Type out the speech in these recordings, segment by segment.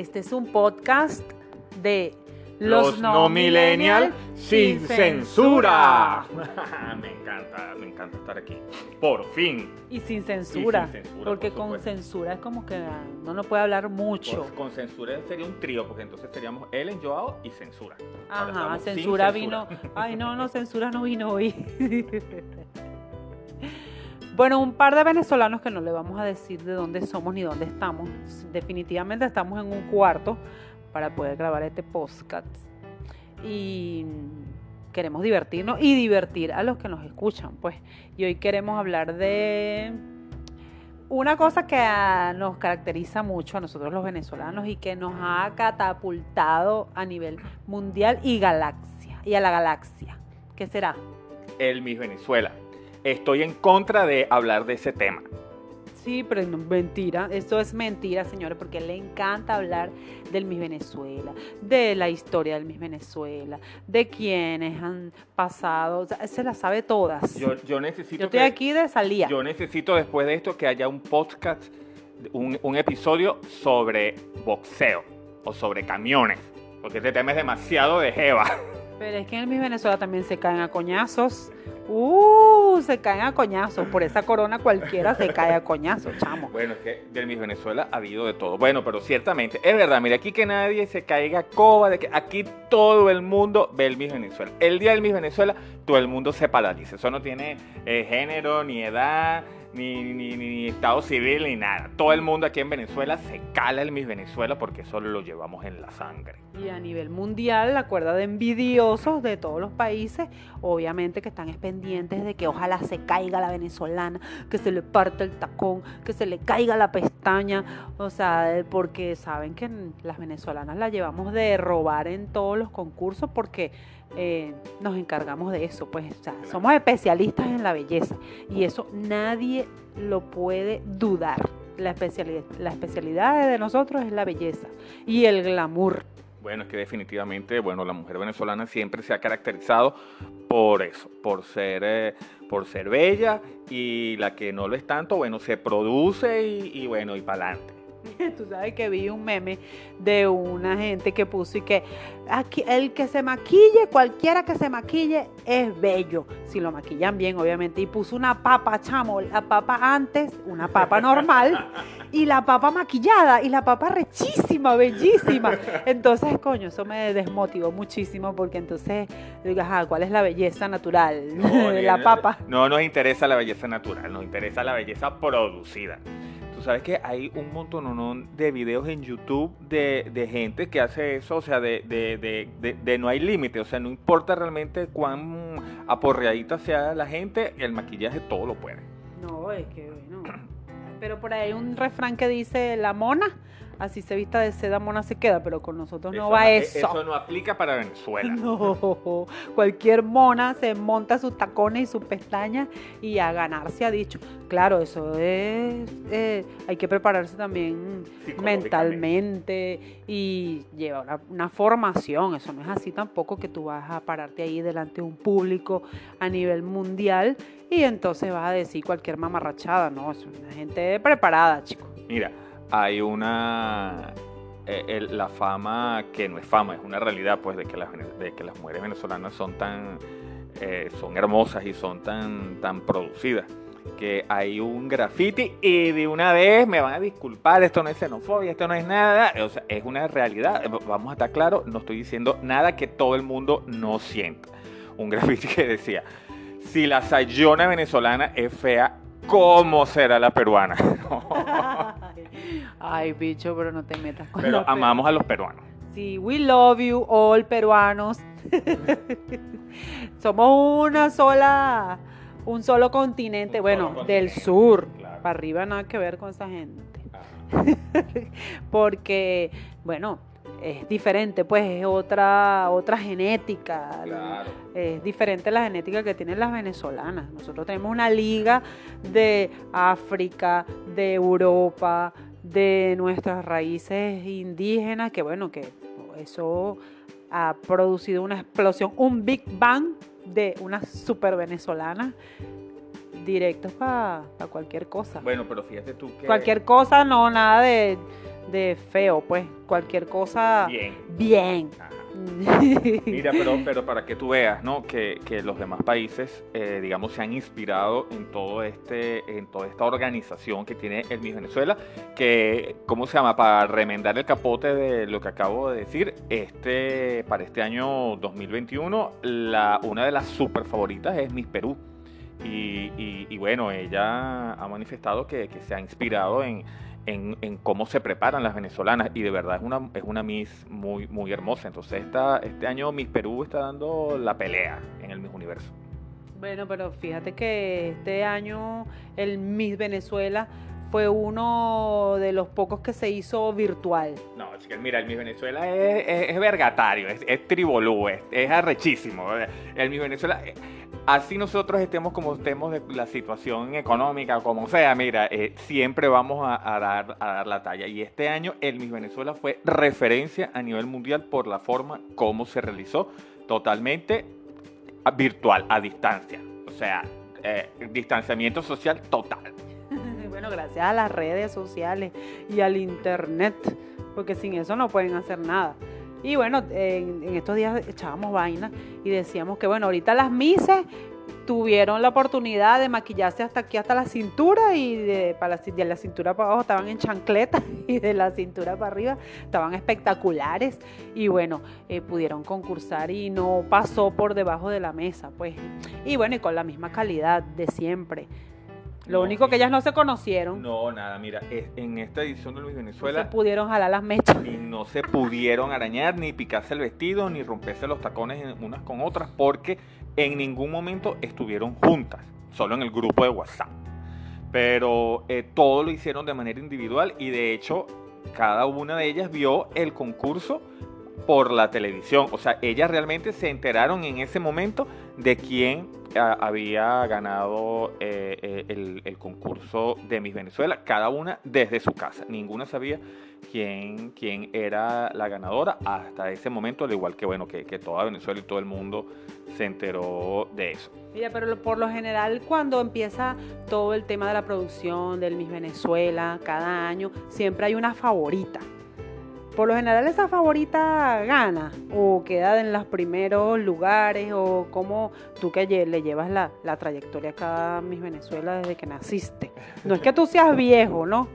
Este es un podcast de Los, no millennial sin censura. me encanta, me encanta estar aquí. Por fin. Y sin censura. Y sin censura, porque por con censura es como que no nos puede hablar mucho. Pues, con censura sería un trío, porque entonces seríamos Ellen, Joao y censura. Ajá, censura censura. vino. Ay, no, no, censura no vino hoy. Bueno, un par de venezolanos que no le vamos a decir de dónde somos ni dónde estamos. Definitivamente estamos en un cuarto para poder grabar este podcast. Y queremos divertirnos y divertir a los que nos escuchan, pues. Y hoy queremos hablar de una cosa que nos caracteriza mucho a nosotros los venezolanos y que nos ha catapultado a nivel mundial y galaxia y a la galaxia. ¿Qué será? El Miss Venezuela. Estoy en contra de hablar de ese tema. Sí, pero no, mentira. Esto es mentira, señores, porque le encanta hablar del Miss Venezuela, de la historia del Miss Venezuela, de quienes han pasado. O sea, se las sabe todas. Yo, yo necesito Yo estoy que- aquí de salida. Yo necesito después de esto que haya un podcast, un, un episodio sobre boxeo o sobre camiones, porque este tema es demasiado de jeva. Pero es que en el Miss Venezuela también se caen a coñazos. Uh, se caen a coñazos. Por esa corona cualquiera se cae a coñazos, chamo. Bueno, es que del Miss Venezuela ha habido de todo. Bueno, pero ciertamente, es verdad, mira, aquí que nadie se caiga coba, de que aquí todo el mundo ve el Miss Venezuela. El día del Miss Venezuela, todo el mundo se paraliza. Eso no tiene eh, género, ni edad, ni, ni, ni- estado civil, ni nada. Todo el mundo aquí en Venezuela se cala el Miss Venezuela porque eso lo llevamos en la sangre. Y a nivel mundial, la cuerda de envidiosos de todos los países, obviamente que están es pendientes de que ojalá se caiga la venezolana, que se le parte el tacón, que se le caiga la pestaña, o sea, porque saben que las venezolanas la llevamos de robar en todos los concursos porque eh, nos encargamos de eso, pues, o sea, somos especialistas en la belleza y eso nadie lo puede dudar. La especialidad, la especialidad de nosotros es la belleza y el glamour. Bueno, es que definitivamente, bueno, la mujer venezolana siempre se ha caracterizado por eso, por ser, eh, por ser bella y la que no lo es tanto, bueno, se produce y, y bueno, y para adelante. Tú sabes que vi un meme de una gente que puso y que aquí, el que se maquille, cualquiera que se maquille es bello. Si lo maquillan bien, obviamente. Y puso una papa, chamo, la papa antes, una papa normal, y la papa maquillada, y la papa rechísima, bellísima. Entonces, coño, eso me desmotivó muchísimo porque entonces, digo, ajá, ¿cuál es la belleza natural? la ni- papa. No nos interesa la belleza natural, nos interesa la belleza producida. Sabes que hay un montón de videos en YouTube de, de gente que hace eso, o sea, de, de- de no hay límite, o sea, no importa realmente cuán aporreadita sea la gente, el maquillaje todo lo puede. No, es que bueno. Pero por ahí hay un refrán que dice la mona, así se vista de seda, mona se queda, pero con nosotros no va eso. Eso no aplica para Venezuela. No, cualquier mona se monta sus tacones y sus pestañas y a ganar se ha dicho. Claro, eso es, eh, hay que prepararse también mentalmente y lleva una, una formación. Eso no es así tampoco que tú vas a pararte ahí delante de un público a nivel mundial y entonces vas a decir cualquier mamarrachada. No, es una gente preparada, chicos. Mira, hay una... eh, la fama, que no es fama, es una realidad, pues, de que las, de que las mujeres venezolanas son tan... eh, son hermosas y son tan, tan producidas. Que hay un graffiti y de una vez me van a disculpar, esto no es xenofobia, esto no es nada, o sea, es una realidad. Vamos a estar claros, no estoy diciendo nada que todo el mundo no sienta. Un graffiti que decía, si la sayona venezolana es fea, ¿cómo será la peruana? Ay, bicho, pero no te metas con Pero amamos a los peruanos. Sí, we love you all peruanos. Somos una sola, un solo continente, Un bueno, solo del continente, sur. claro. Para arriba nada que ver con esa gente. Porque, bueno, es diferente, pues es otra, otra genética. Claro. Es diferente la genética que tienen las venezolanas. Nosotros tenemos una liga de África, de Europa, de nuestras raíces indígenas, que bueno, que eso ha producido una explosión, un Big Bang de unas super venezolanas directos para cualquier cosa. Bueno, pero fíjate tú que... Cualquier cosa, no, nada de de feo, pues cualquier cosa Bien. bien. Mira, pero, pero para que tú veas, ¿no? Que, que los demás países, eh, digamos, se han inspirado en todo este, en toda esta organización que tiene el Miss Venezuela, que, ¿cómo se llama? Para remendar el capote de lo que acabo de decir, este, para este año 2021, la, una de las super favoritas es Miss Perú. Y, bueno, ella ha manifestado que, que se ha inspirado en, en, en cómo se preparan las venezolanas y de verdad es una, es una Miss muy, muy hermosa. Entonces esta, este año Miss Perú está dando la pelea en el Miss Universo. Bueno, pero fíjate que este año el Miss Venezuela fue uno de los pocos que se hizo virtual. No, es que mira, el Miss Venezuela es, vergatario, es, es tribolú, es, arrechísimo. El Miss Venezuela, eh, así nosotros estemos como estemos de la situación económica, como sea, mira, eh, siempre vamos a, dar, a dar la talla. Y este año el Miss Venezuela fue referencia a nivel mundial por la forma como se realizó totalmente virtual, a distancia. O sea, eh, distanciamiento social total. Bueno, gracias a las redes sociales y al internet, porque sin eso no pueden hacer nada. Y bueno, en, estos días echábamos vaina y decíamos que bueno, ahorita las mises tuvieron la oportunidad de maquillarse hasta aquí, hasta la cintura y de, para la, de la cintura para abajo estaban en chancleta y de la cintura para arriba estaban espectaculares y bueno, eh, pudieron concursar y no pasó por debajo de la mesa, pues. Y bueno, y con la misma calidad de siempre. Lo No, único que ellas no se conocieron, No, nada, mira, es- en esta edición de Miss no se Venezuela pudieron jalar las mechas. y no se pudieron arañar, ni picarse el vestido, ni romperse los tacones unas con otras, porque en ningún momento estuvieron juntas, solo en el grupo de WhatsApp. Pero eh, todo lo hicieron de manera individual y de hecho cada una de ellas vio el concurso por la televisión. O sea, ellas realmente se enteraron en ese momento de quién ah, había ganado eh, eh, el, concurso de Miss Venezuela, cada una desde su casa. Ninguna sabía quién, quién era la ganadora hasta ese momento, al igual que bueno, que, que toda Venezuela y todo el mundo se enteró de eso. Mira, pero por lo general cuando empieza todo el tema de la producción del Miss Venezuela, cada año, siempre hay una favorita. Por lo general esa favorita gana o queda en los primeros lugares o como tú que le llevas la, la trayectoria a cada Miss Venezuela desde que naciste. No es que tú seas viejo, ¿no?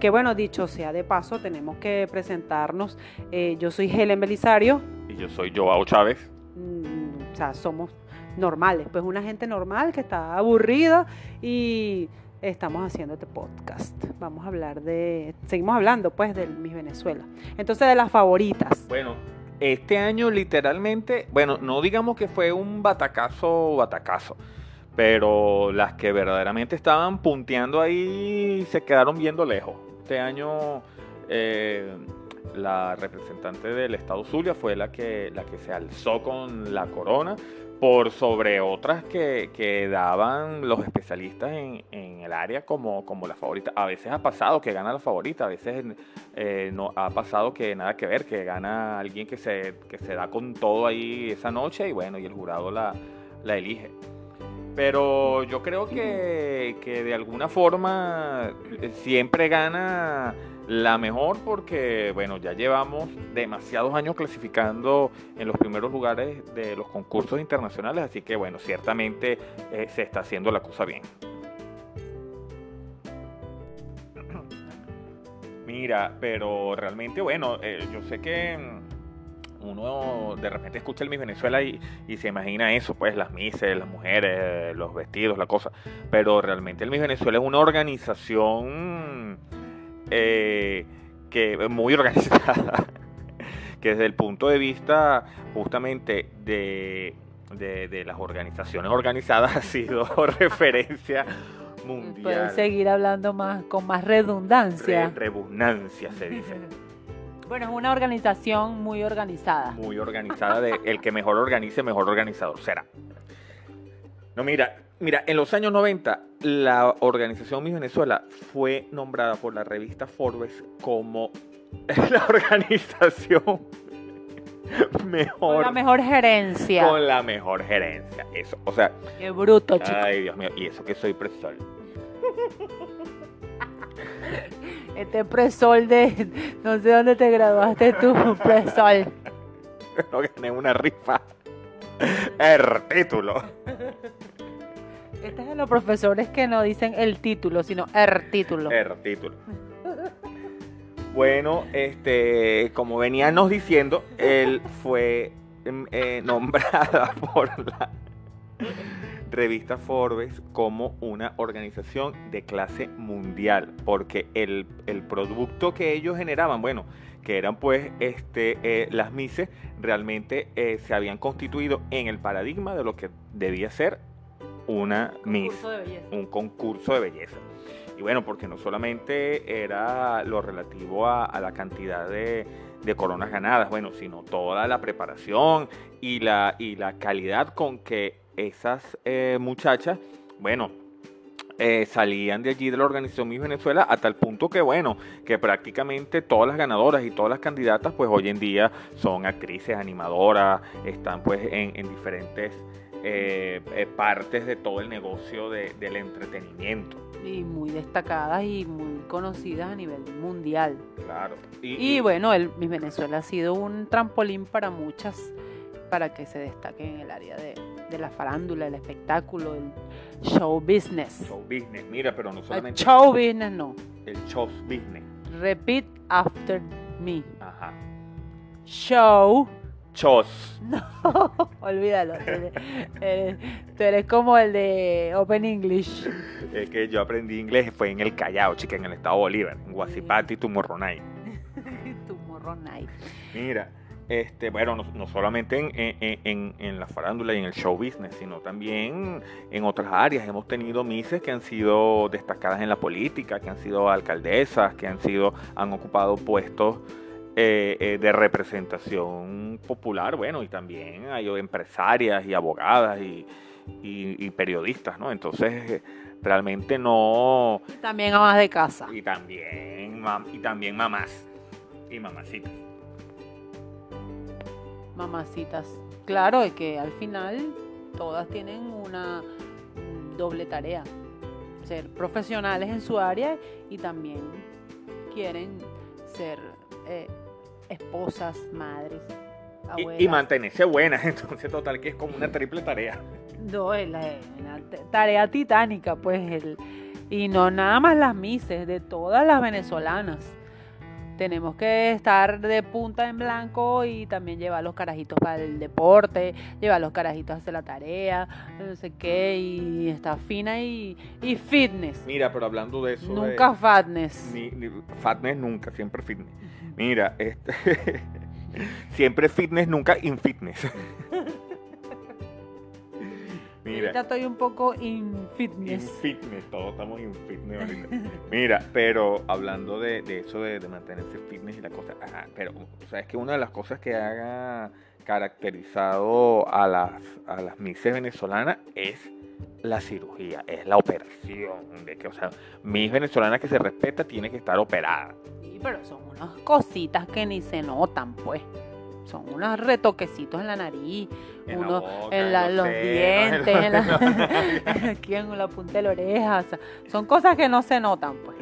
Que bueno, dicho sea de paso, tenemos que presentarnos. Eh, yo soy Helen Belisario, Y yo soy Joao Chávez. mm, o sea, somos normales, pues una gente normal que está aburrida y estamos haciendo este podcast. Vamos a hablar de, seguimos hablando pues del Miss Venezuela. Entonces de las favoritas. Bueno, este año literalmente, bueno, no digamos que fue un batacazo, batacazo, pero las que verdaderamente estaban punteando ahí se quedaron viendo lejos. Este año eh, la representante del estado Zulia fue la que, la que se alzó con la corona por sobre otras que, que daban los especialistas en, en el área como, como la favorita. A veces ha pasado que gana la favorita, a veces eh, no ha pasado que nada que ver, que gana alguien que se, que se da con todo ahí esa noche y bueno, y el jurado la, la elige. Pero yo creo que, que de alguna forma eh, siempre gana la mejor porque, bueno, ya llevamos demasiados años clasificando en los primeros lugares de los concursos internacionales, así que, bueno, ciertamente eh, se está haciendo la cosa bien. Mira, pero realmente, bueno, eh, yo sé que mm, uno de repente escucha el Miss Venezuela y, y se imagina eso, pues las mises, las mujeres, los vestidos, la cosa. Pero realmente el Miss Venezuela es una organización eh, que muy organizada, que desde el punto de vista justamente de, de, de las organizaciones organizadas ha sido referencia mundial. Pueden seguir hablando más con más Re- redundancia. rebusnancia se dice. Bueno, es una organización muy organizada. muy organizada de el que mejor organice, mejor organizador será. No, mira, mira, en los años 90 la organización Miss Venezuela fue nombrada por la revista Forbes como la organización mejor Con la mejor gerencia. con la mejor gerencia. Eso, o sea, Qué bruto, chico. ay Dios mío, y eso que soy profesor. Este presol de. No sé dónde te graduaste tú, presol. No gané una rifa. El título. Este es de los profesores que no dicen el título, sino el título. El título. Bueno, este, como veníamos diciendo, él fue em, eh, nombrada por la revista Forbes como una organización de clase mundial, porque el, el producto que ellos generaban, bueno, que eran pues este, eh, las Mises, realmente eh, se habían constituido en el paradigma de lo que debía ser una Miss, un concurso de belleza. Y bueno, porque no solamente era lo relativo a, a la cantidad de, de coronas ganadas, bueno, sino toda la preparación y la, y la calidad con que esas eh, muchachas, bueno, eh, salían de allí de la organización Miss Venezuela a tal punto que, bueno, que prácticamente todas las ganadoras y todas las candidatas, pues hoy en día son actrices, animadoras, están pues en, en diferentes eh, eh, partes de todo el negocio de- del entretenimiento. Y muy destacadas y muy conocidas a nivel mundial. Claro. Y bueno, el Miss Venezuela ha sido un trampolín para muchas, para que se destaquen en el área de, de la farándula, el espectáculo, el show business. show business, mira, pero no El solamente show business no. el show business. Repeat after me. Ajá. Show. Shows. Olvídalo. tú eres- eres- tú eres como el de Open English. Es que yo aprendí inglés fue en el Callao, chica, en el estado Bolívar, en Guasipati, Tumorronay. Tomorrow night. Mira, este, bueno, no, no solamente en, en- en- en la farándula y en el show business, sino también en otras áreas. Hemos tenido mises que han sido destacadas en la política, que han sido alcaldesas, que han sido, han ocupado puestos eh, eh, de representación popular, bueno, y también hay empresarias y abogadas y, y- y periodistas, ¿no? Entonces, realmente no, También amas de casa. y también, y también mamás y mamacitas. Mamacitas. Claro, es que al final todas tienen una doble tarea. Ser profesionales en su área y también quieren ser eh, esposas, madres, Y- abuelas. Y, mantenerse buenas, entonces total que es como una triple tarea. No, es la, una tarea titánica, pues. El, y no nada más las mises, de todas las venezolanas. Tenemos que estar de punta en blanco y también llevar los carajitos para el deporte, llevar los carajitos a hacer la tarea, no sé qué, y está fina y, y fitness. Mira, pero hablando de eso. de- Nunca fatness. ni- ni- fatness nunca, siempre fitness. Mira, este, siempre fitness, nunca infitness. Mira, Ahorita estoy un poco in fitness. infitness, todos estamos infitness ahorita. Mira, pero hablando de, de eso de, de mantenerse fitness y la cosa, ajá, pero sabes que una de las cosas que ha caracterizado a las, a las mises venezolanas es la cirugía, es la operación. De que, o sea, mis venezolana que se respeta tiene que estar operada. Sí, pero son unas cositas que ni se notan, pues. Son unos retoquecitos en la nariz, En la uno boca, en, la- los senos, dientes, en la- aquí en la punta de la oreja. o sea, son cosas que no se notan, pues.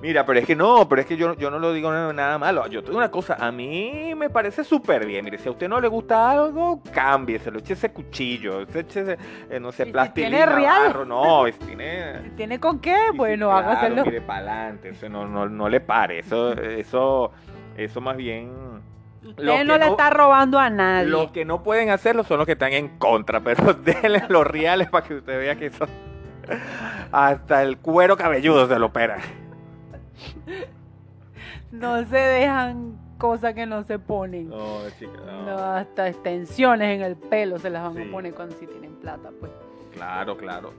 Mira, pero es que no, pero es que yo, yo no lo digo nada, malo. Yo te digo una cosa, a mí me parece súper bien. Mire, si a usted no le gusta algo, cámbieselo, eche ese cuchillo, eche, eh, no sé, ¿Y si plastilina, tiene real? barro, no, es- tiene... Si tiene con qué, bueno, claro, hágaselo. mire, para adelante, no, no, no le pare, eso, eso, eso más bien... Usted lo no le no- está robando a nadie. Los que no pueden hacerlo son los que están en contra, pero denle los reales para que usted vea que eso... Hasta el cuero cabelludo se lo opera. No se dejan cosas que no se ponen. No, chica, no. No, hasta extensiones en el pelo se las van Sí. a poner cuando si tienen plata, pues. Claro, claro.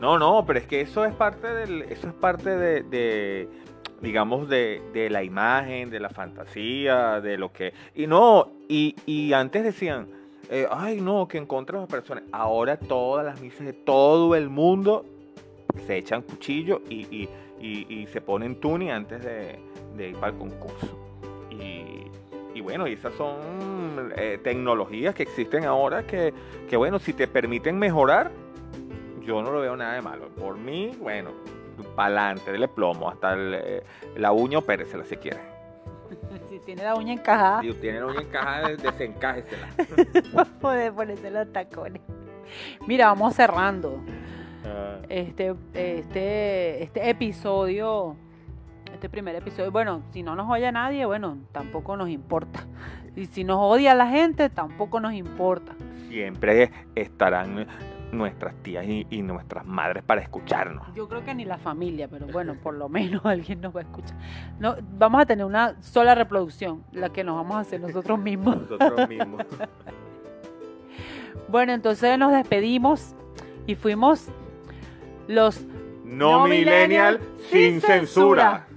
No, no, pero es que eso es parte del, eso es parte de, de, digamos, de, de la imagen, de la fantasía, de lo que. Y no, y, y antes decían, eh, ay no, que en contra de las personas. Ahora todas las misas de todo el mundo se echan cuchillo y, y, y, se ponen tuni antes de, ir para el concurso. Y, y bueno, y esas son eh, tecnologías que existen ahora que, que, bueno, si te permiten mejorar, yo no lo veo nada de malo. Por mí, bueno, para adelante, dele plomo, hasta el, eh, la uña opéresela si quiere. Si tiene la uña encajada, Si tiene la uña encajada, desencájesela. para poder ponerse los tacones. Mira, vamos cerrando Ah, este, este, este episodio, este primer episodio. Bueno, si no nos oye nadie, bueno, tampoco nos importa. Y si nos odia la gente, tampoco nos importa. Siempre estarán nuestras tías y, y nuestras madres para escucharnos. Yo creo que ni la familia, pero bueno, por lo menos alguien nos va a escuchar. No, vamos a tener una sola reproducción, la que nos vamos a hacer nosotros mismos. Nosotros mismos. Bueno, entonces nos despedimos y fuimos los No, No millennial millennial sin sin censura. censura.